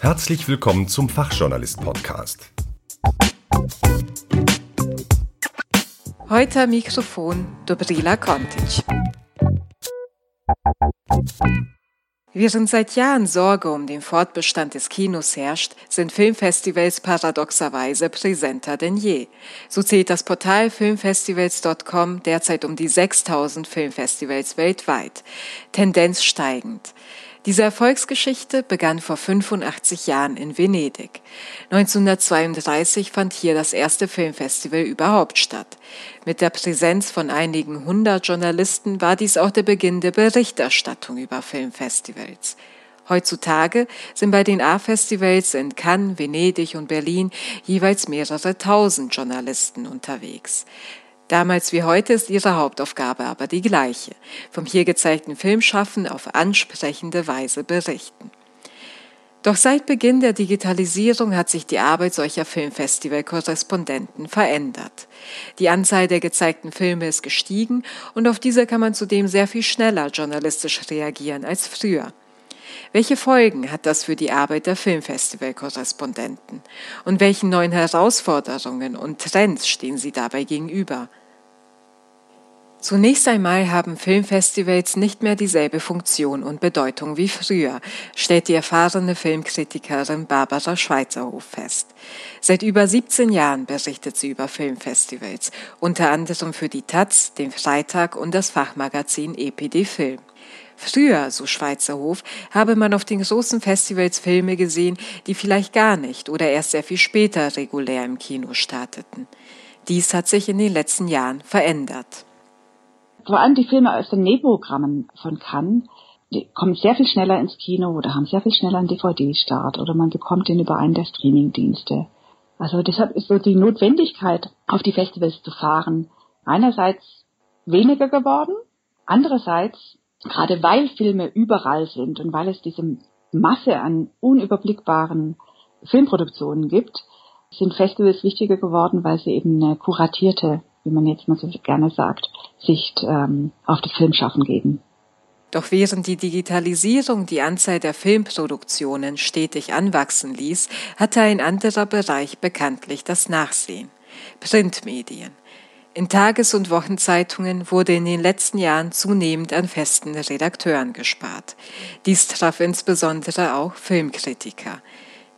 Herzlich willkommen zum Fachjournalist-Podcast. Heute am Mikrofon Dobrila Kontic. Während seit Jahren Sorge um den Fortbestand des Kinos herrscht, sind Filmfestivals paradoxerweise präsenter denn je. So zählt das Portal filmfestivals.com derzeit um die 6000 Filmfestivals weltweit. Tendenz steigend. Diese Erfolgsgeschichte begann vor 85 Jahren in Venedig. 1932 fand hier das erste Filmfestival überhaupt statt. Mit der Präsenz von einigen hundert Journalisten war dies auch der Beginn der Berichterstattung über Filmfestivals. Heutzutage sind bei den A-Festivals in Cannes, Venedig und Berlin jeweils mehrere tausend Journalisten unterwegs. Damals wie heute ist ihre Hauptaufgabe aber die gleiche, vom hier gezeigten Filmschaffen auf ansprechende Weise berichten. Doch seit Beginn der Digitalisierung hat sich die Arbeit solcher Filmfestival-Korrespondenten verändert. Die Anzahl der gezeigten Filme ist gestiegen und auf diese kann man zudem sehr viel schneller journalistisch reagieren als früher. Welche Folgen hat das für die Arbeit der Filmfestival-Korrespondenten? Und welchen neuen Herausforderungen und Trends stehen sie dabei gegenüber? Zunächst einmal haben Filmfestivals nicht mehr dieselbe Funktion und Bedeutung wie früher, stellt die erfahrene Filmkritikerin Barbara Schweizerhof fest. Seit über 17 Jahren berichtet sie über Filmfestivals, unter anderem für die Taz, den Freitag und das Fachmagazin EPD Film. Früher, so Schweizerhof, habe man auf den großen Festivals Filme gesehen, die vielleicht gar nicht oder erst sehr viel später regulär im Kino starteten. Dies hat sich in den letzten Jahren verändert vor allem die Filme aus den Nebenprogrammen von Cannes, die kommen sehr viel schneller ins Kino oder haben sehr viel schneller einen DVD-Start oder man bekommt den über einen der Streaming-Dienste. Also deshalb ist so die Notwendigkeit, auf die Festivals zu fahren, einerseits weniger geworden, andererseits, gerade weil Filme überall sind und weil es diese Masse an unüberblickbaren Filmproduktionen gibt, sind Festivals wichtiger geworden, weil sie eben eine kuratierte wie man jetzt mal so gerne sagt, Sicht ähm, auf das Filmschaffen geben. Doch während die Digitalisierung die Anzahl der Filmproduktionen stetig anwachsen ließ, hatte ein anderer Bereich bekanntlich das Nachsehen. Printmedien. In Tages- und Wochenzeitungen wurde in den letzten Jahren zunehmend an festen Redakteuren gespart. Dies traf insbesondere auch Filmkritiker.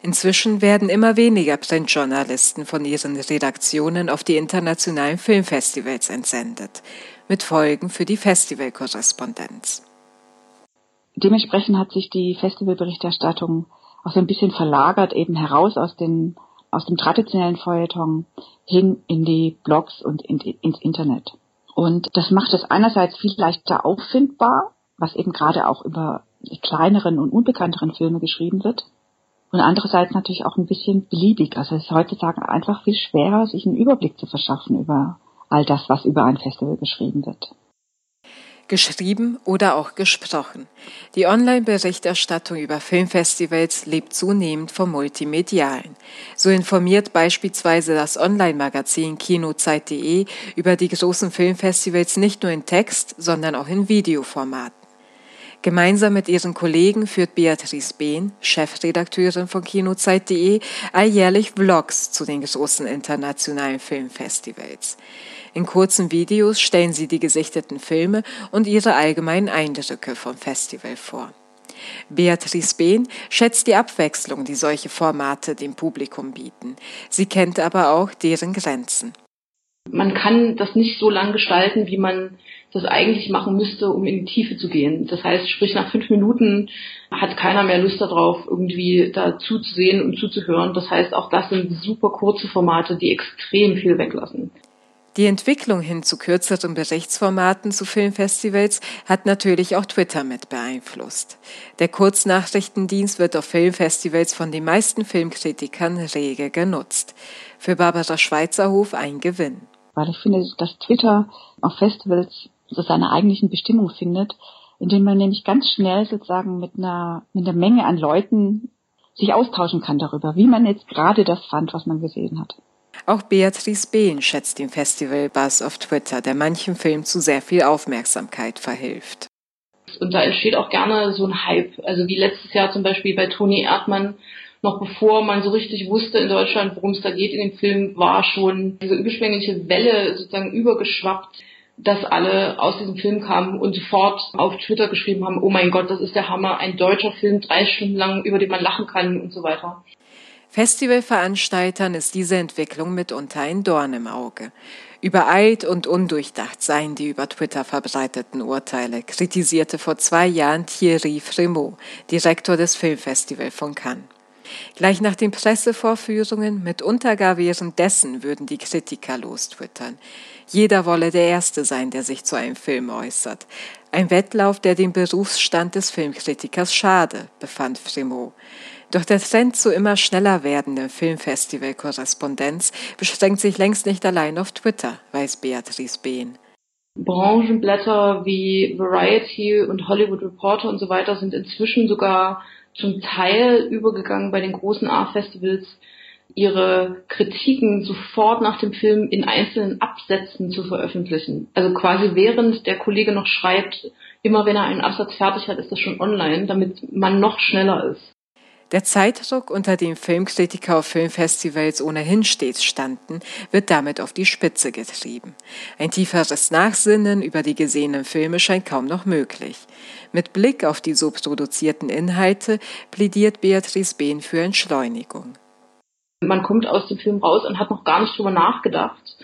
Inzwischen werden immer weniger Printjournalisten von ihren Redaktionen auf die internationalen Filmfestivals entsendet, mit Folgen für die Festivalkorrespondenz. Dementsprechend hat sich die Festivalberichterstattung auch so ein bisschen verlagert, eben heraus aus, den, aus dem traditionellen Feuilleton hin in die Blogs und in, ins Internet. Und das macht es einerseits viel leichter auffindbar, was eben gerade auch über kleineren und unbekannteren Filme geschrieben wird und andererseits natürlich auch ein bisschen beliebig. Also es ist heutzutage einfach viel schwerer, sich einen Überblick zu verschaffen über all das, was über ein Festival geschrieben wird. Geschrieben oder auch gesprochen. Die Online-Berichterstattung über Filmfestivals lebt zunehmend vom Multimedialen. So informiert beispielsweise das Online-Magazin kinozeit.de über die großen Filmfestivals nicht nur in Text, sondern auch in Videoformat. Gemeinsam mit ihren Kollegen führt Beatrice Behn, Chefredakteurin von kinozeit.de, alljährlich Vlogs zu den großen internationalen Filmfestivals. In kurzen Videos stellen sie die gesichteten Filme und ihre allgemeinen Eindrücke vom Festival vor. Beatrice Behn schätzt die Abwechslung, die solche Formate dem Publikum bieten. Sie kennt aber auch deren Grenzen. Man kann das nicht so lang gestalten, wie man das eigentlich machen müsste, um in die Tiefe zu gehen. Das heißt, sprich nach fünf Minuten hat keiner mehr Lust darauf, irgendwie da zuzusehen und zuzuhören. Das heißt, auch das sind super kurze Formate, die extrem viel weglassen. Die Entwicklung hin zu kürzeren Berichtsformaten zu Filmfestivals hat natürlich auch Twitter mit beeinflusst. Der Kurznachrichtendienst wird auf Filmfestivals von den meisten Filmkritikern rege genutzt. Für Barbara Schweizerhof ein Gewinn. Weil ich finde, dass Twitter auf Festivals so seine eigentlichen Bestimmung findet, indem man nämlich ganz schnell sozusagen mit einer, mit einer Menge an Leuten sich austauschen kann darüber, wie man jetzt gerade das fand, was man gesehen hat. Auch Beatrice Behn schätzt den Festival Buzz auf Twitter, der manchem Film zu sehr viel Aufmerksamkeit verhilft. und da entsteht auch gerne so ein Hype. Also wie letztes Jahr zum Beispiel bei Toni Erdmann, noch bevor man so richtig wusste in Deutschland, worum es da geht in dem Film, war schon diese überschwängliche Welle sozusagen übergeschwappt, dass alle aus diesem Film kamen und sofort auf Twitter geschrieben haben, oh mein Gott, das ist der Hammer, ein deutscher Film, drei Stunden lang, über den man lachen kann und so weiter. Festivalveranstaltern ist diese Entwicklung mitunter ein Dorn im Auge. Übereilt und undurchdacht seien die über Twitter verbreiteten Urteile, kritisierte vor zwei Jahren Thierry Fremont, Direktor des Filmfestivals von Cannes. Gleich nach den Pressevorführungen, mitunter gar währenddessen, würden die Kritiker lostwittern. Jeder wolle der Erste sein, der sich zu einem Film äußert. Ein Wettlauf, der dem Berufsstand des Filmkritikers schade, befand Fremont. Doch der Trend zu immer schneller werdenden Filmfestival-Korrespondenz beschränkt sich längst nicht allein auf Twitter, weiß Beatrice Behn. Branchenblätter wie Variety und Hollywood Reporter und so weiter sind inzwischen sogar zum Teil übergegangen bei den großen A-Festivals, ihre Kritiken sofort nach dem Film in einzelnen Absätzen zu veröffentlichen. Also quasi während der Kollege noch schreibt, immer wenn er einen Absatz fertig hat, ist das schon online, damit man noch schneller ist. Der Zeitdruck, unter dem Filmkritiker auf Filmfestivals ohnehin stets standen, wird damit auf die Spitze getrieben. Ein tieferes Nachsinnen über die gesehenen Filme scheint kaum noch möglich. Mit Blick auf die so produzierten Inhalte plädiert Beatrice Behn für Entschleunigung. Man kommt aus dem Film raus und hat noch gar nicht drüber nachgedacht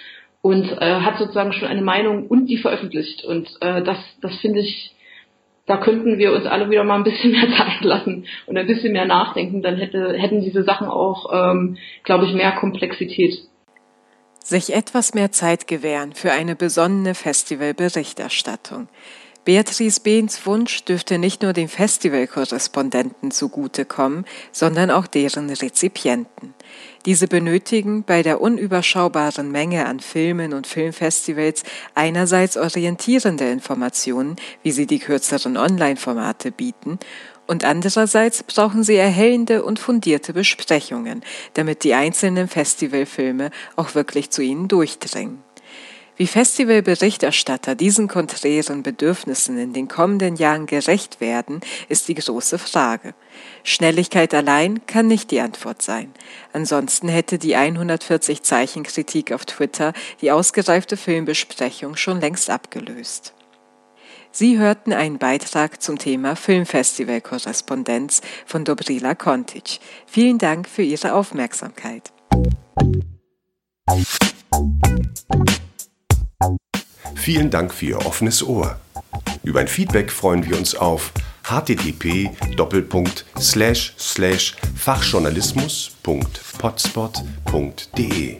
und äh, hat sozusagen schon eine Meinung und die veröffentlicht. Und äh, das, das finde ich da könnten wir uns alle wieder mal ein bisschen mehr Zeit lassen und ein bisschen mehr nachdenken, dann hätte, hätten diese Sachen auch, ähm, glaube ich, mehr Komplexität. Sich etwas mehr Zeit gewähren für eine besonnene Festivalberichterstattung. Beatrice Behns Wunsch dürfte nicht nur den Festivalkorrespondenten zugutekommen, sondern auch deren Rezipienten. Diese benötigen bei der unüberschaubaren Menge an Filmen und Filmfestivals einerseits orientierende Informationen, wie sie die kürzeren Online-Formate bieten, und andererseits brauchen sie erhellende und fundierte Besprechungen, damit die einzelnen Festivalfilme auch wirklich zu ihnen durchdringen. Wie Festivalberichterstatter diesen konträren Bedürfnissen in den kommenden Jahren gerecht werden, ist die große Frage. Schnelligkeit allein kann nicht die Antwort sein. Ansonsten hätte die 140 Zeichen Kritik auf Twitter die ausgereifte Filmbesprechung schon längst abgelöst. Sie hörten einen Beitrag zum Thema Filmfestival-Korrespondenz von Dobrila Kontic. Vielen Dank für Ihre Aufmerksamkeit. Vielen Dank für Ihr offenes Ohr. Über ein Feedback freuen wir uns auf http fachjournalismus.potspot.de